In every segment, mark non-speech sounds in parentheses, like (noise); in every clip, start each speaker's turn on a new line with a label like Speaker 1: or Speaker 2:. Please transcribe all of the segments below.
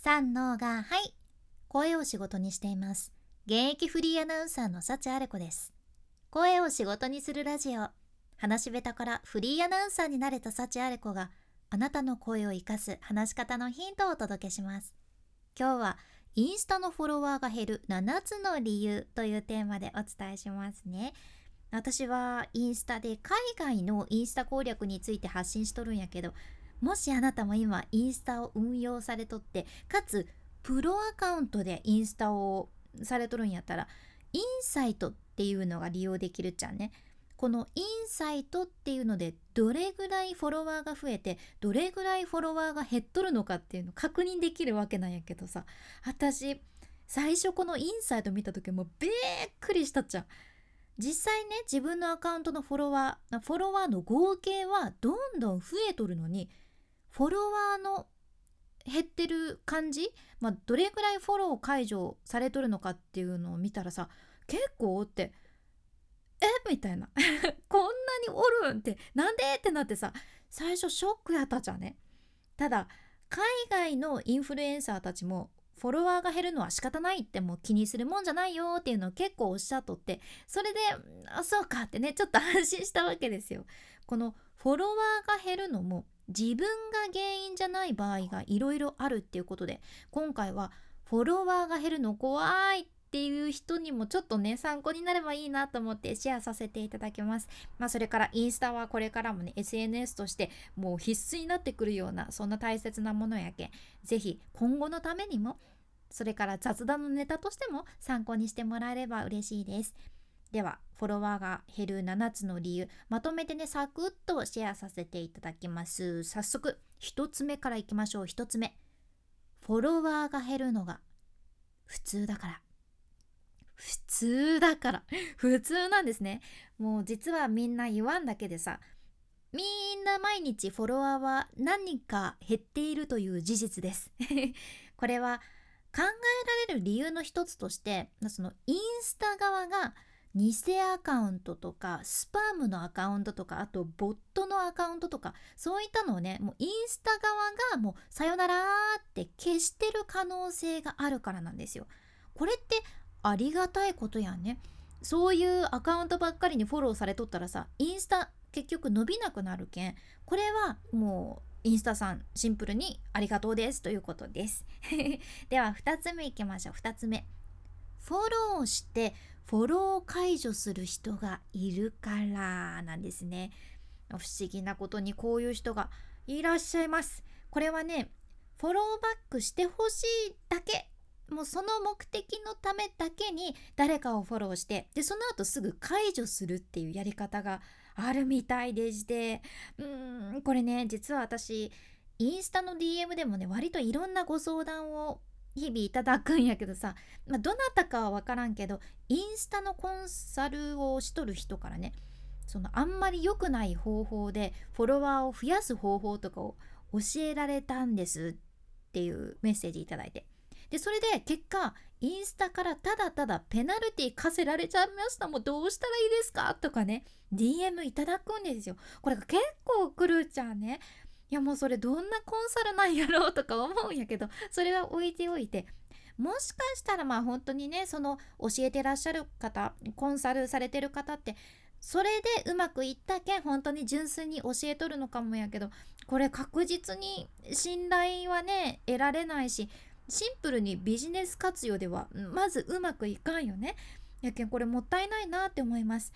Speaker 1: 三能がはい。声を仕事にしています。現役フリーアナウンサーの幸あれ子です。声を仕事にするラジオ。話し下手からフリーアナウンサーになれた幸あれ子があなたの声を生かす話し方のヒントをお届けします。今日はインスタのフォロワーが減る7つの理由というテーマでお伝えしますね。私はインスタで海外のインスタ攻略について発信しとるんやけどもしあなたも今インスタを運用されとってかつプロアカウントでインスタをされとるんやったらインサイトっていうのが利用できるっちゃね。このインサイトっていうのでどれぐらいフォロワーが増えてどれぐらいフォロワーが減っとるのかっていうのを確認できるわけなんやけどさ。私最初このインサイト見た時もびっくりしたっちゃう。実際ね自分のアカウントのフォロワーフォロワーの合計はどんどん増えとるのにフォロワーの減ってる感じ、まあ、どれぐらいフォロー解除されとるのかっていうのを見たらさ結構ってえ？みたいな。(laughs) こんなにおるんってなんで？ってなってさ最初ショックやったじゃんね？ただ海外のインフルエンサーたちもフォロワーが減るのは仕方ないってもう気にするもんじゃないよっていうのを結構おっしゃっとってそれであそうかってねちょっと安心したわけですよ。このフォロワーが減るのも自分が原因じゃない場合がいろいろあるっていうことで今回はフォロワーが減るの怖いっていう人にもちょっとね参考になればいいなと思ってシェアさせていただきます。まあそれからインスタはこれからもね SNS としてもう必須になってくるようなそんな大切なものやけん是非今後のためにもそれから雑談のネタとしても参考にしてもらえれば嬉しいです。ではフォロワーが減る7つの理由まとめてねサクッとシェアさせていただきます。早速1つ目からいきましょう。1つ目。フォロワーが減るのが普通だから。普通だから。普通なんですね。もう実はみんな言わんだけでさみんな毎日フォロワーは何か減っているという事実です。(laughs) これは考えられる理由の一つとしてそのインスタ側が偽アカウントとかスパムのアカウントとかあとボットのアカウントとかそういったのをねもうインスタ側がもうさよならって消してる可能性があるからなんですよ。これってありがたいことやんね。そういうアカウントばっかりにフォローされとったらさインスタ結局伸びなくなるけんこれはもうインスタさんシンプルにありがとうですということです (laughs) では2つ目いきましょう2つ目フォローしてフォロー解除する人がいるからなんですね。不思議なことにこういう人がいらっしゃいます。これはねフォローバックしてほしいだけ。もうその目的のためだけに誰かをフォローしてでその後すぐ解除するっていうやり方があるみたいでして。うーんこれね実は私インスタの DM でもね割といろんなご相談を日々いただくんやけどさ、まあ、どなたかは分からんけどインスタのコンサルをしとる人からねそのあんまり良くない方法でフォロワーを増やす方法とかを教えられたんですっていうメッセージ頂いて。でそれで結果インスタからただただペナルティ課せられちゃいました。もうどうしたらいいですか？とかね DM いただくんですよ。これが結構来るじゃんね。いやもうそれどんなコンサルなんやろうとか思うんやけどそれは置いておいて。もしかしたらまあ本当にねその教えてらっしゃる方コンサルされてる方ってそれでうまくいったけん本当に純粋に教えとるのかもやけどこれ確実に信頼はね得られないしシンプルにビジネス活用ではまずうまくいかんよね。やけんこれもったいないなって思います。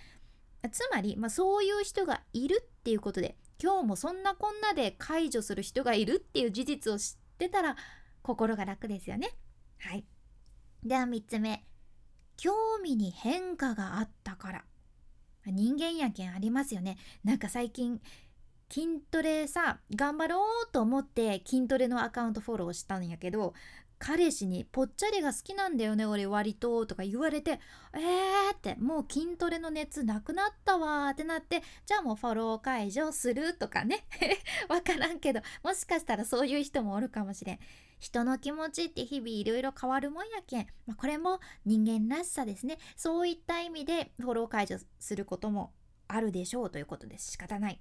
Speaker 1: つまり、まあ、そういう人がいるっていうことで今日もそんなこんなで解除する人がいるっていう事実を知ってたら心が楽ですよね。はい。では3つ目。興味に変化があったから。人間やけんありますよね。なんか最近筋トレさ頑張ろうと思って筋トレのアカウントフォローしたんやけど彼氏にぽっちゃりが好きなんだよね俺割ととか言われてえーってもう筋トレの熱なくなったわってなってじゃあもうフォロー解除するとかね。(laughs) わからんけどもしかしたらそういう人もおるかもしれん。人の気持ちって日々いろいろ変わるもんやけん、まあ、これも人間らしさですね。そういった意味でフォロー解除することもあるでしょうということです。仕方ない。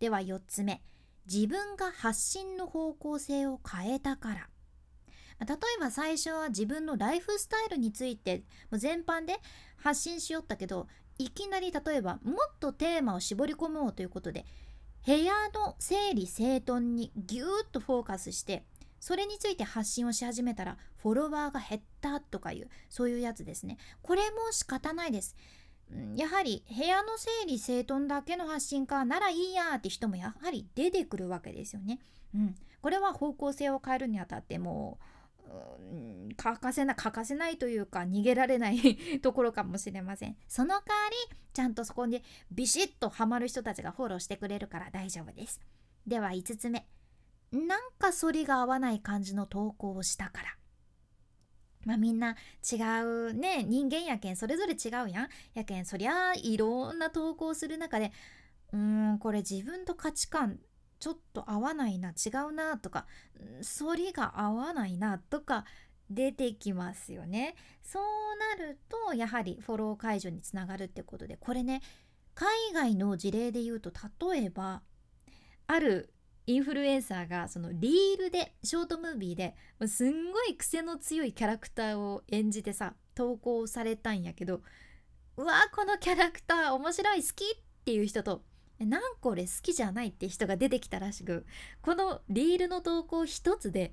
Speaker 1: では4つ目。自分が発信の方向性を変えたから。例えば最初は自分のライフスタイルについて全般で発信しよったけどいきなり例えばもっとテーマを絞り込もうということで部屋の整理整頓にぎゅーっとフォーカスしてそれについて発信をし始めたらフォロワーが減ったとかいうそういうやつですね。これも仕方ないです。やはり部屋の整理整頓だけの発信かならいいやって人もやはり出てくるわけですよね。うん、これは方向性を変えるにあたってもう欠かせな欠かせないというか逃げられない (laughs) ところかもしれません。その代わりちゃんとそこにビシッとハマる人たちがフォローしてくれるから大丈夫です。では5つ目。なんか反りが合わない感じの投稿をしたから。まあみんな違うね人間やけんそれぞれ違うやん。やけんそりゃいろんな投稿する中でうーんこれ自分と価値観ちょっと合わないな違うなとか反りが合わないなとか出てきますよね。そうなるとやはりフォロー解除につながるってことでこれね海外の事例で言うと例えばあるインフルエンサーがそのリールでショートムービーですんごい癖の強いキャラクターを演じてさ投稿されたんやけどうわこのキャラクター面白い好きっていう人となんこれ好きじゃないって人が出てきたらしくこのリールの投稿一つで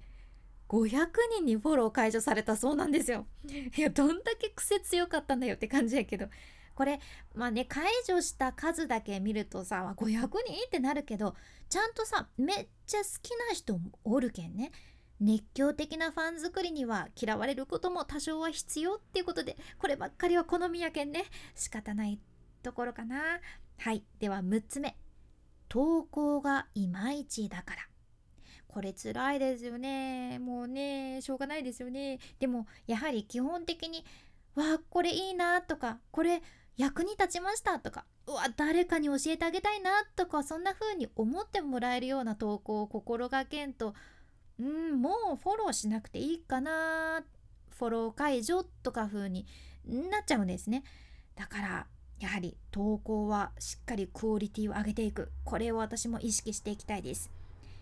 Speaker 1: 500人にフォロー解除されたそうなんですよ。(laughs) いやどんだけ癖強かったんだよって感じやけど。これまあね解除した数だけ見るとさ500人ってなるけどちゃんとさめっちゃ好きな人もおるけんね。熱狂的なファン作りには嫌われることも多少は必要っていうことでこればっかりは好みやけんね。仕方ないところかな。はい。では6つ目。投稿がいまいちだから。これ辛いですよね。もうねしょうがないですよね。でもやはり基本的にわあこれいいなとかこれ役に立ちましたとかうわ誰かに教えてあげたいなとかそんな風に思ってもらえるような投稿を心がけんとうんもうフォローしなくていいかな。フォロー解除とか風になっちゃうんですね。だからやはり投稿はしっかりクオリティを上げていく。これを私も意識していきたいです。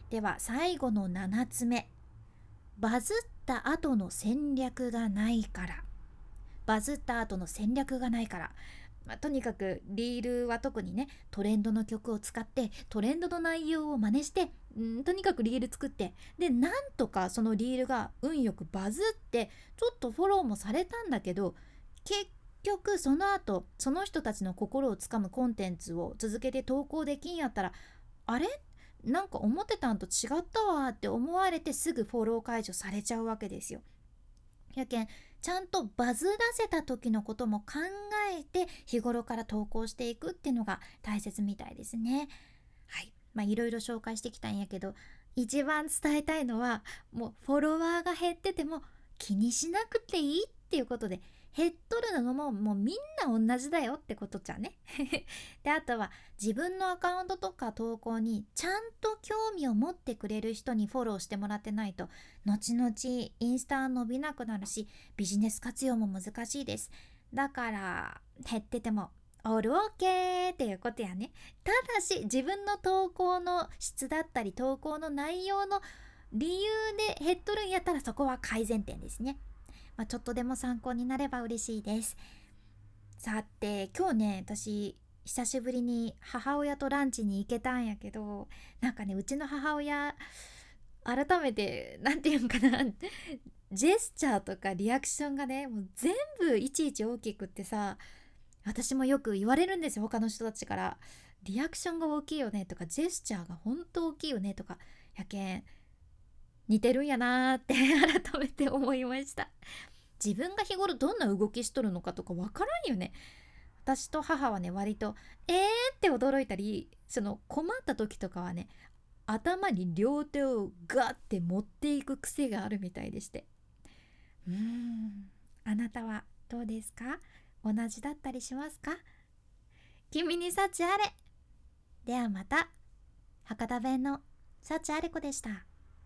Speaker 1: では最後の7つ目。バズった後の戦略がないから。バズった後の戦略がないから。まあ、とにかくリールは特にねトレンドの曲を使ってトレンドの内容を真似してんとにかくリール作ってでなんとかそのリールが運よくバズってちょっとフォローもされたんだけど結局その後その人たちの心をつかむコンテンツを続けて投稿できんやったらあれ？なんか思ってたんと違ったわって思われてすぐフォロー解除されちゃうわけですよ。やけんちゃんとバズらせた時のことも考えて日頃から投稿していくっていうのが大切みたいですね。はいまあいろいろ紹介してきたんやけど一番伝えたいのはもうフォロワーが減ってても気にしなくていいっていうことで減っとるのももうみんな同じだよってことじゃね。(laughs) であとは自分のアカウントとか投稿にちゃんと興味を持ってくれる人にフォローしてもらってないと後々インスタ伸びなくなるしビジネス活用も難しいです。だから減っててもオールオッケーっていうことやね。ただし自分の投稿の質だったり投稿の内容の理由で減っとるんやったらそこは改善点ですね。まあ、ちょっとでも参考になれば嬉しいです。さて今日ね私久しぶりに母親とランチに行けたんやけどなんかねうちの母親改めて何て言うんかなジェスチャーとかリアクションがねもう全部いちいち大きくってさ私もよく言われるんですよ他の人たちから。リアクションが大きいよねとかジェスチャーが本当大きいよねとかやけん似てるんやなーって (laughs) 改めて思いました。自分が日頃どんな動きしとるのかとかわからんよね。私と母はね割とえーって驚いたりその困った時とかはね頭に両手をガッて持っていく癖があるみたいでして。うーんあなたはどうですか？同じだったりしますか？君に幸あれ。ではまた博多弁の幸あれ子でした。